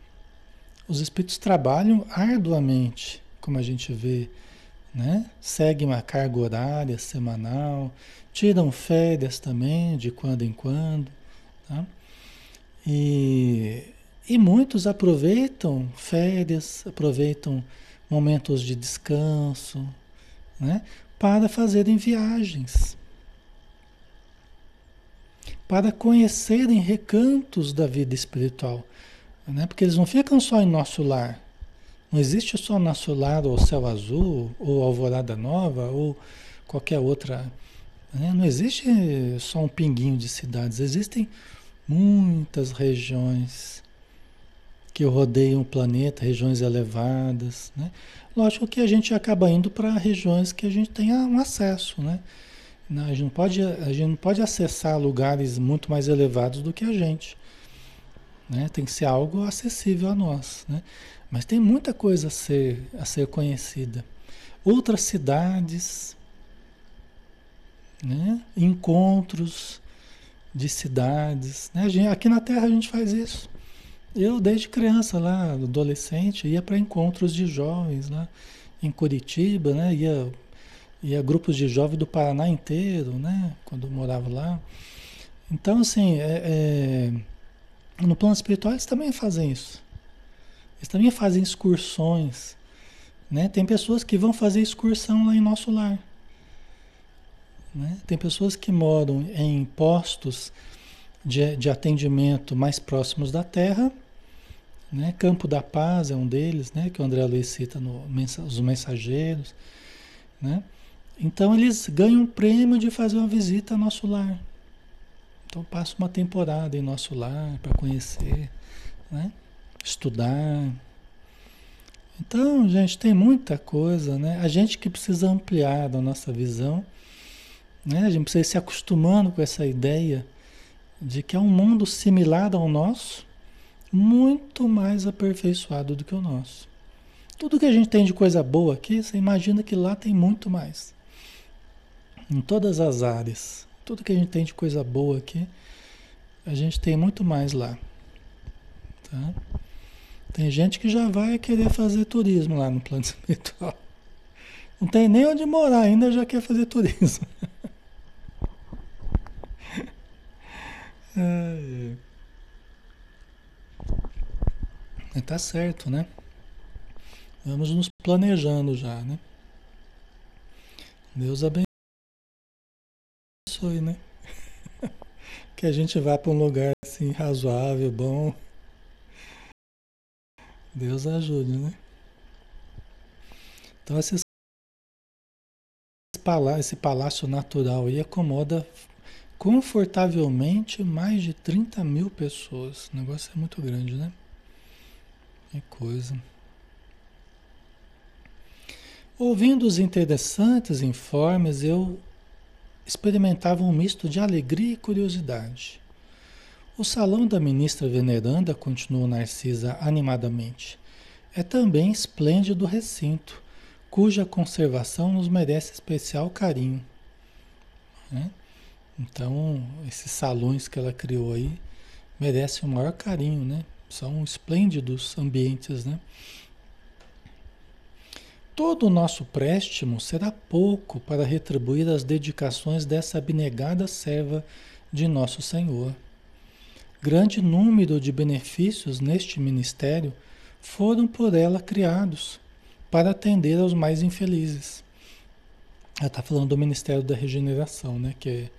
Os espíritos trabalham arduamente, como a gente vê, né? Seguem uma carga horária semanal, tiram férias também de quando em quando, tá? E, e muitos aproveitam férias, aproveitam momentos de descanso, né? para fazerem viagens, para conhecerem recantos da vida espiritual, né? porque eles não ficam só em nosso lar. Não existe só nosso lar ou céu azul, ou alvorada nova, ou qualquer outra. Né? Não existe só um pinguinho de cidades, existem muitas regiões que rodeiam o planeta, regiões elevadas, né? Lógico que a gente acaba indo para regiões que a gente tenha um acesso, né? A gente, não pode, a gente não pode acessar lugares muito mais elevados do que a gente. Né? Tem que ser algo acessível a nós. Né? Mas tem muita coisa a ser, a ser conhecida. Outras cidades, né? encontros de cidades. Né? Aqui na Terra a gente faz isso. Eu, desde criança, lá, adolescente, ia para encontros de jovens lá em Curitiba, né? Ia, ia grupos de jovens do Paraná inteiro, né? Quando eu morava lá. Então, assim, é, é, no plano espiritual eles também fazem isso. Eles também fazem excursões. Né? Tem pessoas que vão fazer excursão lá em nosso lar. Né? Tem pessoas que moram em postos de, de atendimento mais próximos da Terra né? Campo da Paz é um deles, né? que o André Luiz cita no Os Mensageiros. Né? Então eles ganham um prêmio de fazer uma visita ao nosso lar. Então passa uma temporada em nosso lar para conhecer, né? Estudar. Então, gente, tem muita coisa, né? A gente que precisa ampliar a nossa visão, né? A gente precisa ir se acostumando com essa ideia de que é um mundo similar ao nosso, muito mais aperfeiçoado do que o nosso. Tudo que a gente tem de coisa boa aqui, você imagina que lá tem muito mais. Em todas as áreas. Tudo que a gente tem de coisa boa aqui, a gente tem muito mais lá. Tá? Tem gente que já vai querer fazer turismo lá no plano espiritual. Não tem nem onde morar ainda, já quer fazer turismo. É, tá certo, né? Vamos nos planejando já, né? Deus abençoe, né? que a gente vá para um lugar assim razoável, bom. Deus ajude, né? Então esse palácio natural aí acomoda confortavelmente mais de 30 mil pessoas. O negócio é muito grande, né? Que coisa. Ouvindo os interessantes informes, eu experimentava um misto de alegria e curiosidade. O salão da ministra veneranda, continuou Narcisa animadamente, é também esplêndido recinto, cuja conservação nos merece especial carinho. Né? Então, esses salões que ela criou aí merecem o maior carinho, né? São esplêndidos ambientes, né? Todo o nosso préstimo será pouco para retribuir as dedicações dessa abnegada serva de nosso Senhor. Grande número de benefícios neste ministério foram por ela criados para atender aos mais infelizes. Ela está falando do Ministério da Regeneração, né? Que é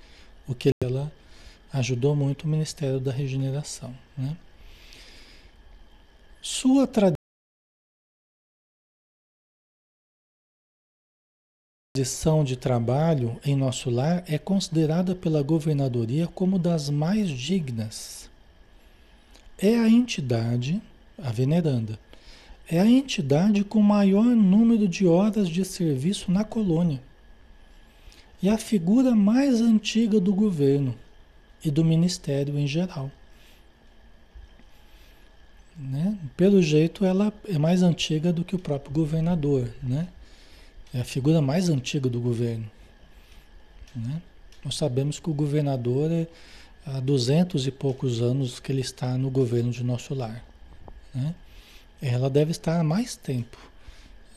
o que ela ajudou muito o Ministério da Regeneração, né? Sua tradição de trabalho em nosso lar é considerada pela governadoria como das mais dignas. É a entidade, a veneranda, é a entidade com maior número de horas de serviço na colônia. E a figura mais antiga do governo e do ministério em geral. Né? Pelo jeito, ela é mais antiga do que o próprio governador. Né? É a figura mais antiga do governo. Né? Nós sabemos que o governador é há duzentos e poucos anos que ele está no governo de nosso lar. Né? Ela deve estar há mais tempo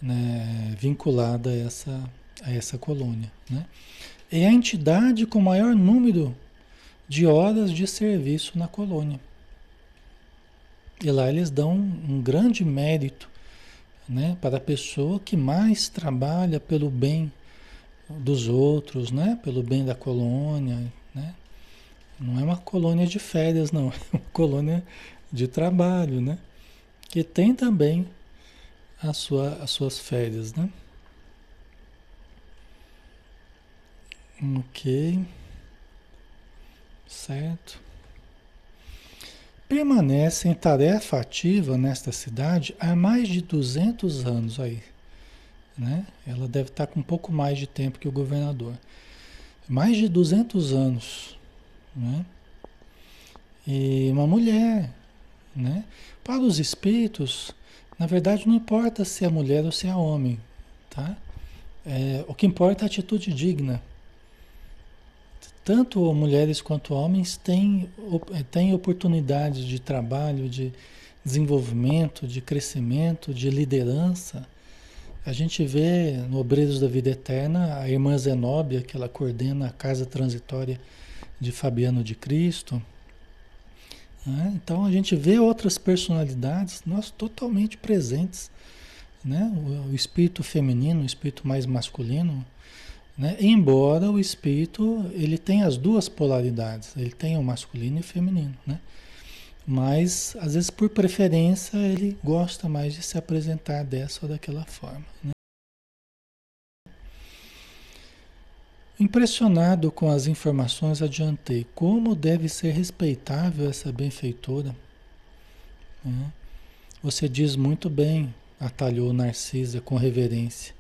né, vinculada a essa, a essa colônia. Né? É a entidade com maior número de horas de serviço na colônia. E lá eles dão um grande mérito né, para a pessoa que mais trabalha pelo bem dos outros, né? Pelo bem da colônia? Não é uma colônia de férias, não. É uma colônia de trabalho, né? Que tem também a sua, as suas férias, né? Ok. Certo. Permanece em tarefa ativa nesta cidade há mais de 200 anos aí. Né? Ela deve estar com um pouco mais de tempo que o governador. Mais de 200 anos. Né? E uma mulher. Né? Para os espíritos, na verdade não importa se é mulher ou se é homem. Tá? É, o que importa é a atitude digna tanto mulheres quanto homens têm, eh, têm oportunidades de trabalho, de desenvolvimento, de crescimento, de liderança. A gente vê no Obreiros da Vida Eterna a irmã Zenóbia, que ela coordena a casa transitória de Fabiano de Cristo. Né? Então a gente vê outras personalidades nós totalmente presentes. Né? O, o espírito feminino, o espírito mais masculino, né? Embora o espírito ele tenha as duas polaridades, ele tem o masculino e o feminino, né? mas às vezes por preferência ele gosta mais de se apresentar dessa ou daquela forma. Né? Impressionado com as informações, adiantei como deve ser respeitável essa benfeitora. Né? Você diz muito bem, atalhou Narcisa com reverência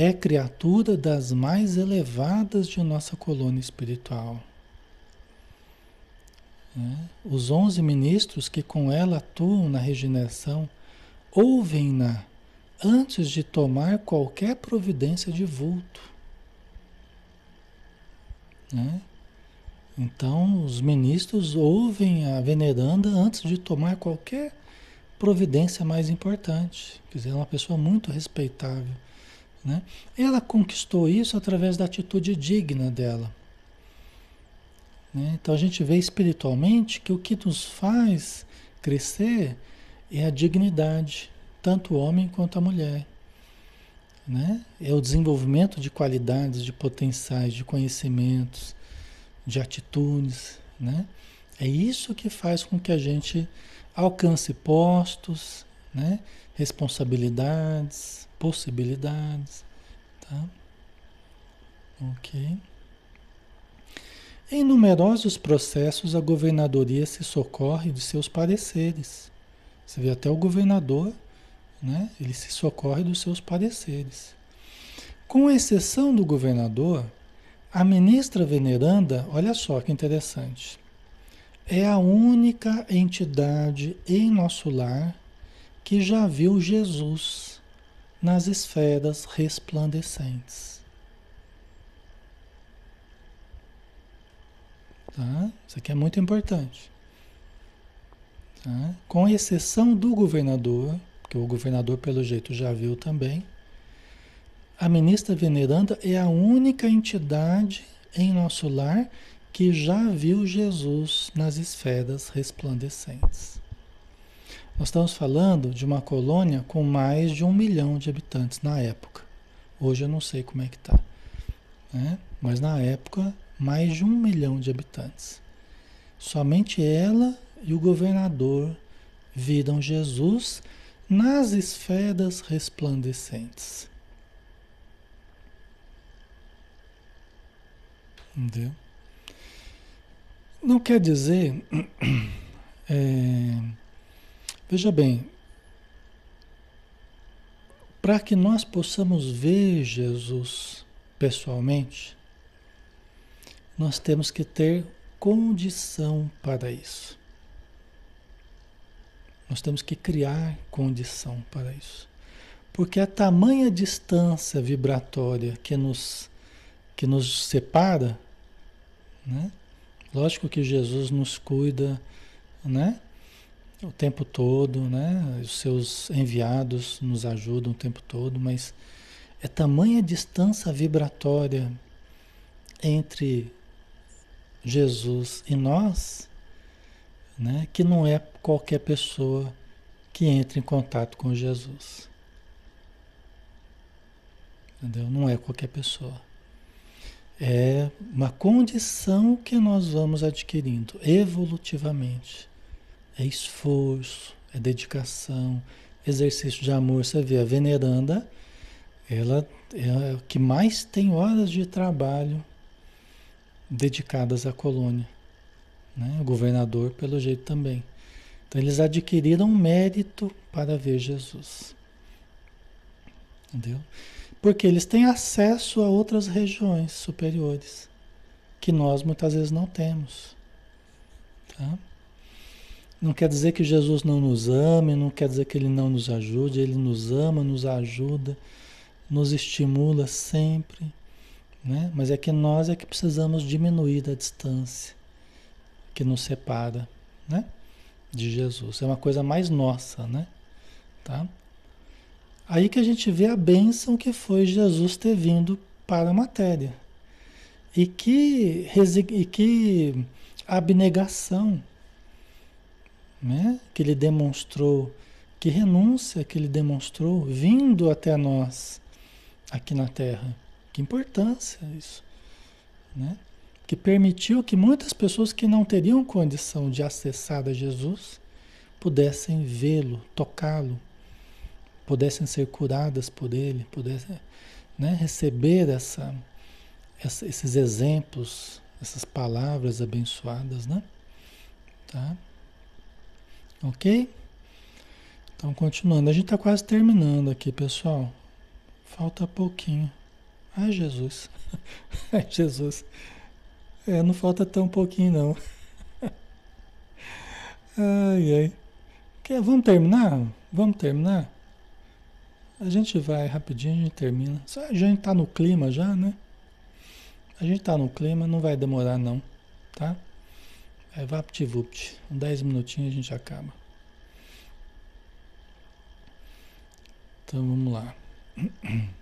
é criatura das mais elevadas de nossa colônia espiritual. É. Os onze ministros que com ela atuam na regeneração ouvem-na antes de tomar qualquer providência de vulto. É. Então, os ministros ouvem a veneranda antes de tomar qualquer providência mais importante. Quer dizer, é uma pessoa muito respeitável né? Ela conquistou isso através da atitude digna dela. Né? Então a gente vê espiritualmente que o que nos faz crescer é a dignidade, tanto o homem quanto a mulher. Né? É o desenvolvimento de qualidades, de potenciais, de conhecimentos, de atitudes. Né? É isso que faz com que a gente alcance postos, né? responsabilidades, possibilidades, tá? Ok. Em numerosos processos, a governadoria se socorre de seus pareceres. Você vê até o governador, né? Ele se socorre dos seus pareceres. Com exceção do governador, a ministra veneranda, olha só que interessante, é a única entidade em nosso lar que já viu Jesus nas esferas resplandecentes. Tá? Isso aqui é muito importante. Tá? Com exceção do governador, que o governador, pelo jeito, já viu também, a ministra veneranda é a única entidade em nosso lar que já viu Jesus nas esferas resplandecentes. Nós estamos falando de uma colônia com mais de um milhão de habitantes na época. Hoje eu não sei como é que está. Né? Mas na época, mais de um milhão de habitantes. Somente ela e o governador viram Jesus nas esferas resplandecentes. Entendeu? Não quer dizer. É, Veja bem, para que nós possamos ver Jesus pessoalmente, nós temos que ter condição para isso. Nós temos que criar condição para isso. Porque a tamanha distância vibratória que nos, que nos separa, né? lógico que Jesus nos cuida, né? o tempo todo, né? Os seus enviados nos ajudam o tempo todo, mas é tamanha distância vibratória entre Jesus e nós, né? Que não é qualquer pessoa que entra em contato com Jesus. Entendeu? Não é qualquer pessoa. É uma condição que nós vamos adquirindo evolutivamente. É esforço, é dedicação, exercício de amor. Você vê, a veneranda, ela é o que mais tem horas de trabalho dedicadas à colônia. Né? O governador, pelo jeito, também. Então, eles adquiriram mérito para ver Jesus. Entendeu? Porque eles têm acesso a outras regiões superiores que nós muitas vezes não temos. Tá? Não quer dizer que Jesus não nos ame, não quer dizer que ele não nos ajude, ele nos ama, nos ajuda, nos estimula sempre, né? Mas é que nós é que precisamos diminuir a distância que nos separa, né? De Jesus. É uma coisa mais nossa, né? Tá? Aí que a gente vê a bênção que foi Jesus ter vindo para a matéria. E que, e que abnegação né? que ele demonstrou, que renúncia que ele demonstrou vindo até nós aqui na Terra. Que importância isso, né? Que permitiu que muitas pessoas que não teriam condição de acessar a Jesus pudessem vê-lo, tocá-lo, pudessem ser curadas por ele, pudessem né, receber essa, essa, esses exemplos, essas palavras abençoadas, né? Tá? Ok? Então, continuando. A gente está quase terminando aqui, pessoal. Falta pouquinho. Ai, Jesus. Ai, Jesus. É, não falta tão pouquinho, não. Ai, ai. Quer, vamos terminar? Vamos terminar? A gente vai rapidinho, a gente termina. Só a gente tá no clima já, né? A gente tá no clima, não vai demorar não, tá? É VaptVupt. Em 10 minutinhos a gente acaba. Então vamos lá.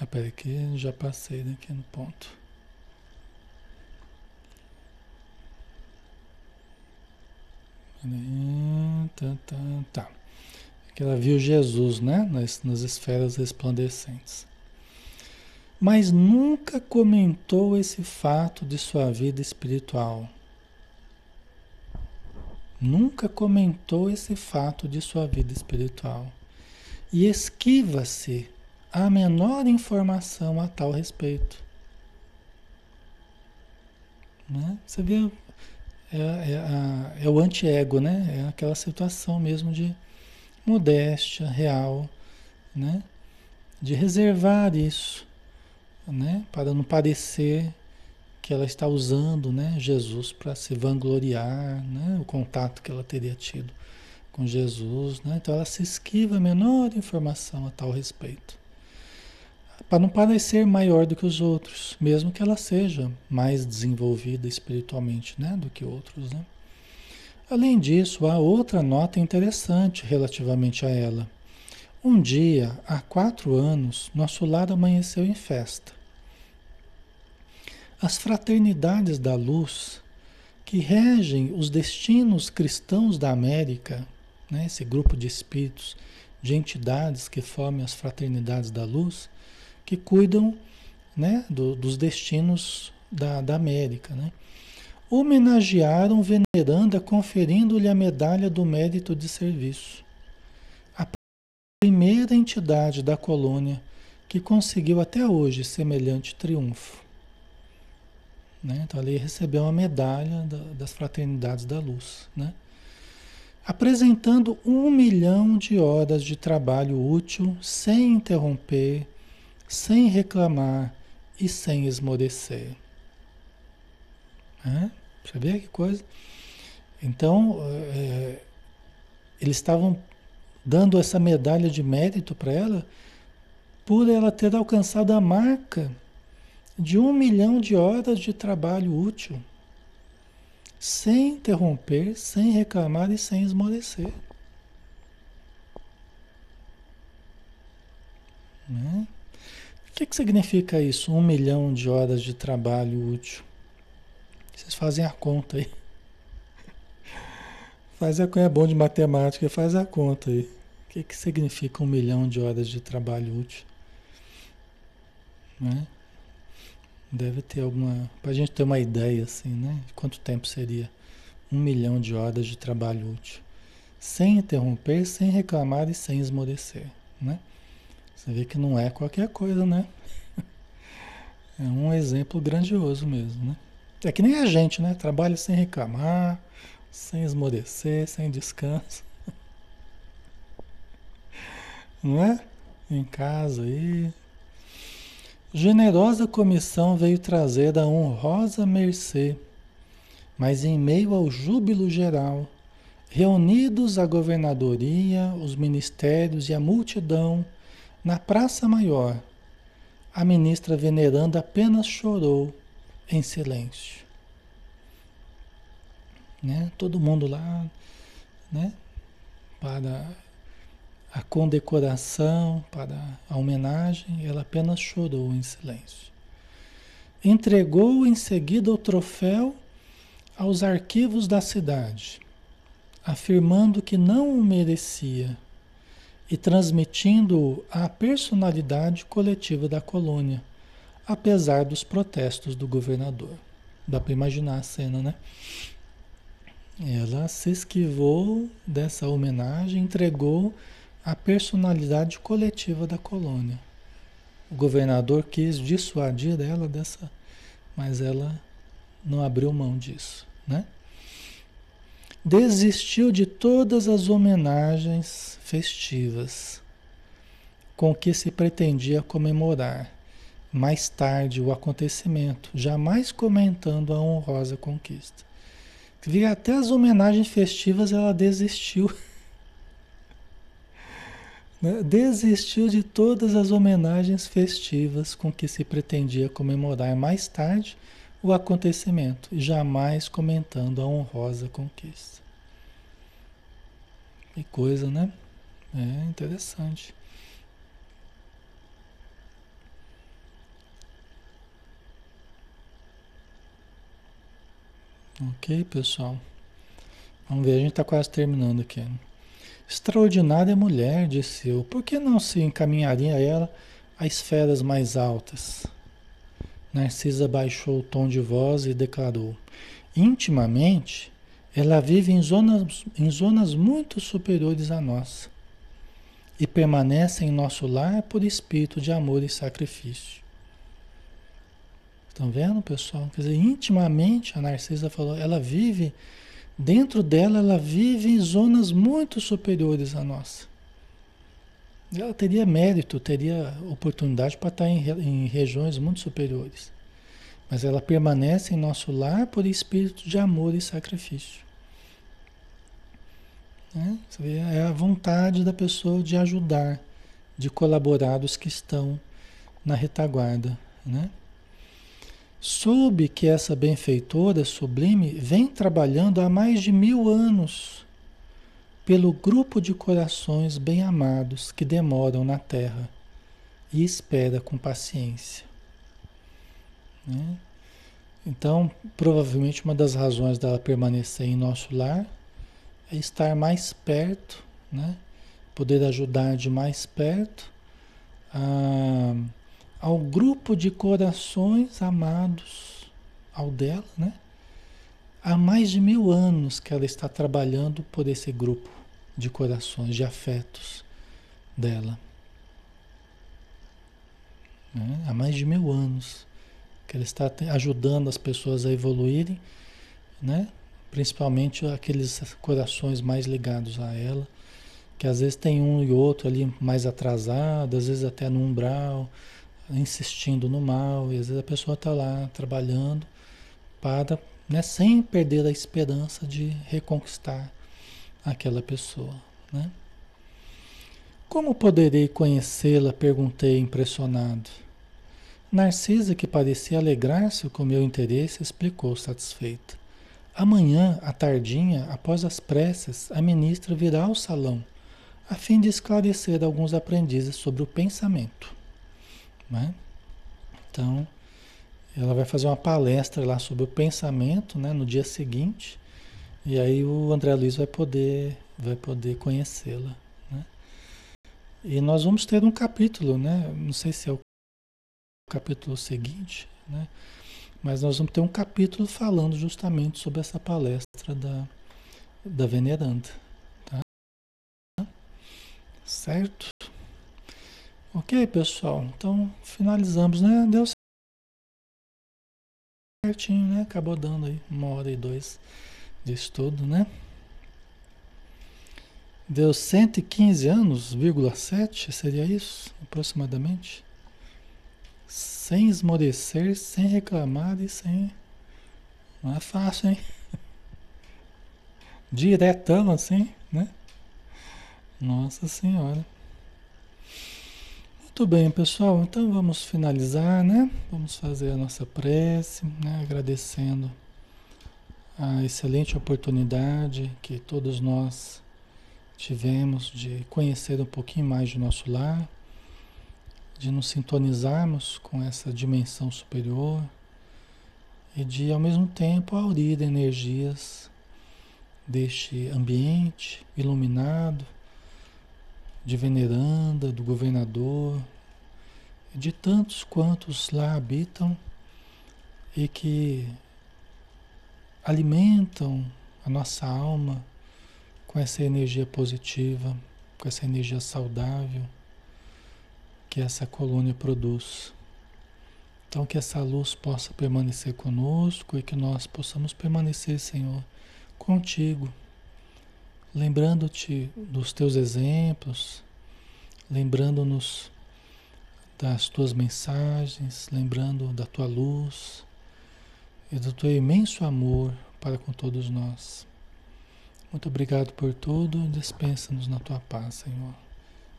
Ah, peraí que já passei daqui no ponto. Tá, tá, tá. Que ela viu Jesus, né? Nas, nas esferas resplandecentes mas nunca comentou esse fato de sua vida espiritual. Nunca comentou esse fato de sua vida espiritual. E esquiva-se a menor informação a tal respeito. Né? Você vê, é, é, é o anti-ego, né? É aquela situação mesmo de modéstia real, né? De reservar isso né? Para não parecer que ela está usando, né, Jesus para se vangloriar, né, o contato que ela teria tido com Jesus, né? Então ela se esquiva a menor informação a tal respeito. Para não parecer maior do que os outros, mesmo que ela seja mais desenvolvida espiritualmente, né, do que outros, né? Além disso, há outra nota interessante relativamente a ela. Um dia, há quatro anos, nosso lar amanheceu em festa. As fraternidades da luz que regem os destinos cristãos da América, né, esse grupo de espíritos, de entidades que formam as fraternidades da luz, que cuidam né, do, dos destinos da, da América. Né? Homenagearam Veneranda conferindo-lhe a medalha do mérito de serviço. A primeira entidade da colônia que conseguiu até hoje semelhante triunfo. Né? Então ali recebeu uma medalha da, das fraternidades da luz. Né? Apresentando um milhão de horas de trabalho útil sem interromper, sem reclamar e sem esmorecer. Você vê que coisa? Então, é, eles estavam dando essa medalha de mérito para ela por ela ter alcançado a marca de um milhão de horas de trabalho útil, sem interromper, sem reclamar e sem esmorecer. Né? Que, que significa isso? Um milhão de horas de trabalho útil. Vocês fazem a conta aí. Faz a é bom de matemática, faz a conta aí. O que, que significa um milhão de horas de trabalho útil? Né? Deve ter alguma. Para a gente ter uma ideia, assim, né? Quanto tempo seria um milhão de horas de trabalho útil? Sem interromper, sem reclamar e sem esmorecer, né? Você vê que não é qualquer coisa, né? É um exemplo grandioso mesmo, né? É que nem a gente, né? Trabalha sem reclamar, sem esmorecer, sem descanso. Não é? Em casa aí. Generosa comissão veio trazer a honrosa mercê, mas em meio ao júbilo geral, reunidos a governadoria, os ministérios e a multidão, na Praça Maior, a ministra veneranda apenas chorou em silêncio. Né? Todo mundo lá, né? Para a condecoração, para a homenagem, ela apenas chorou em silêncio. Entregou em seguida o troféu aos arquivos da cidade, afirmando que não o merecia e transmitindo a personalidade coletiva da colônia, apesar dos protestos do governador. Dá para imaginar a cena, né? Ela se esquivou dessa homenagem, entregou a personalidade coletiva da colônia. O governador quis dissuadir ela dessa, mas ela não abriu mão disso, né? Desistiu de todas as homenagens festivas com que se pretendia comemorar mais tarde o acontecimento, jamais comentando a honrosa conquista. Até as homenagens festivas ela desistiu. Né? Desistiu de todas as homenagens festivas com que se pretendia comemorar mais tarde o acontecimento, jamais comentando a honrosa conquista. Que coisa, né? É interessante. Ok, pessoal. Vamos ver, a gente está quase terminando aqui. Extraordinária mulher, disse eu, por que não se encaminharia ela a esferas mais altas? Narcisa baixou o tom de voz e declarou: Intimamente, ela vive em zonas, em zonas muito superiores à nossa e permanece em nosso lar por espírito de amor e sacrifício. Estão vendo, pessoal? Quer dizer, intimamente, a Narcisa falou, ela vive Dentro dela, ela vive em zonas muito superiores à nossa. Ela teria mérito, teria oportunidade para estar em, em regiões muito superiores. Mas ela permanece em nosso lar por espírito de amor e sacrifício. Né? É a vontade da pessoa de ajudar, de colaborar os que estão na retaguarda. Né? Soube que essa benfeitora sublime vem trabalhando há mais de mil anos pelo grupo de corações bem-amados que demoram na terra e espera com paciência. Né? Então, provavelmente uma das razões dela permanecer em nosso lar é estar mais perto, né? poder ajudar de mais perto a ao grupo de corações amados, ao dela, né? Há mais de mil anos que ela está trabalhando por esse grupo de corações, de afetos dela. Né? Há mais de mil anos que ela está ajudando as pessoas a evoluírem, né? Principalmente aqueles corações mais ligados a ela, que às vezes tem um e outro ali mais atrasado, às vezes até no umbral, insistindo no mal, e às vezes a pessoa está lá trabalhando para, né, sem perder a esperança de reconquistar aquela pessoa. Né? Como poderei conhecê-la? perguntei impressionado. Narcisa, que parecia alegrar-se com meu interesse, explicou satisfeita. Amanhã, à tardinha, após as preces, a ministra virá ao salão, a fim de esclarecer alguns aprendizes sobre o pensamento. Né? Então, ela vai fazer uma palestra lá sobre o pensamento né, no dia seguinte, e aí o André Luiz vai poder, vai poder conhecê-la. Né? E nós vamos ter um capítulo, né? não sei se é o capítulo seguinte, né? Mas nós vamos ter um capítulo falando justamente sobre essa palestra da, da veneranda, tá? Certo? Ok, pessoal. Então, finalizamos, né? Deu certinho, né? Acabou dando aí uma hora e dois de estudo, né? Deu 115 anos, vírgula 7, seria isso, aproximadamente? Sem esmorecer, sem reclamar e sem... Não é fácil, hein? Diretão assim, né? Nossa Senhora. Muito bem, pessoal. Então vamos finalizar, né? Vamos fazer a nossa prece, né? agradecendo a excelente oportunidade que todos nós tivemos de conhecer um pouquinho mais de nosso lar, de nos sintonizarmos com essa dimensão superior e de, ao mesmo tempo, aurir energias deste ambiente iluminado de veneranda, do governador, de tantos quantos lá habitam e que alimentam a nossa alma com essa energia positiva, com essa energia saudável que essa colônia produz. Então, que essa luz possa permanecer conosco e que nós possamos permanecer, Senhor, contigo lembrando-te dos teus exemplos, lembrando-nos das tuas mensagens, lembrando da tua luz e do teu imenso amor para com todos nós. Muito obrigado por tudo, dispensa-nos na tua paz, Senhor.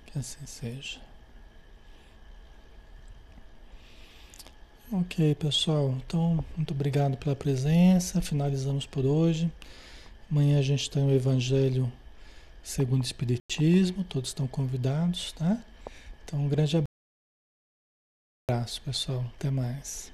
Que assim seja. Ok, pessoal. Então, muito obrigado pela presença. Finalizamos por hoje. Amanhã a gente tem o Evangelho segundo o Espiritismo, todos estão convidados, tá? Então, um grande abraço, pessoal. Até mais.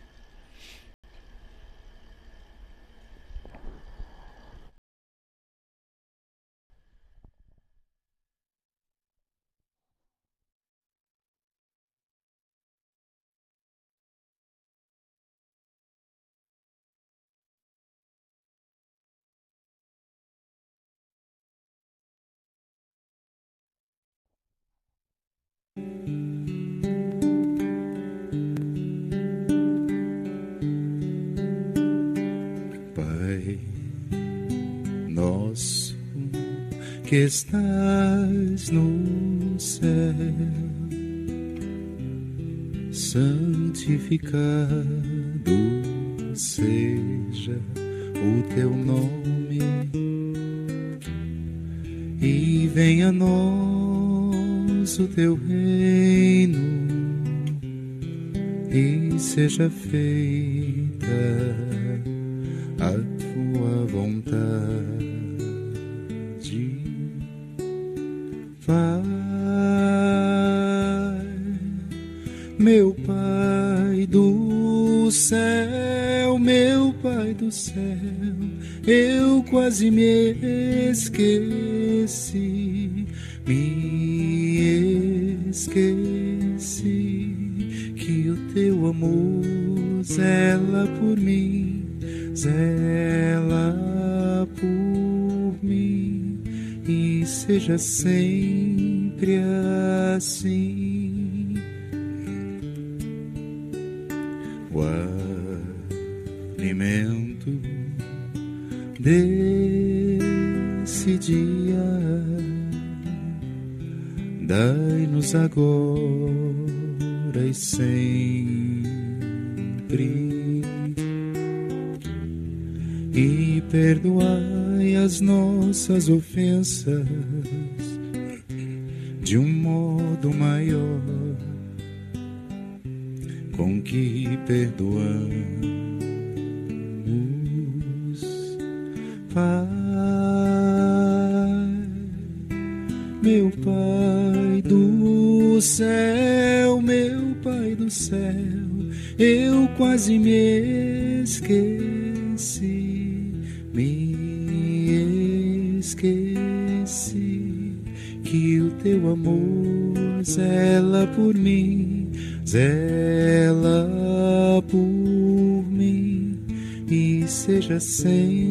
Que estás no céu, santificado seja o teu nome, e venha a nós o teu reino, e seja feita teu amor zela por mim, zela por mim e seja sempre assim. O alimento desse dia dai-nos agora e sempre e perdoai as nossas ofensas de um modo maior com que perdoamos, Pai, meu Pai do céu, meu Pai do céu, eu quase me esqueci, me esqueci que o teu amor zela por mim, zela por mim e seja sempre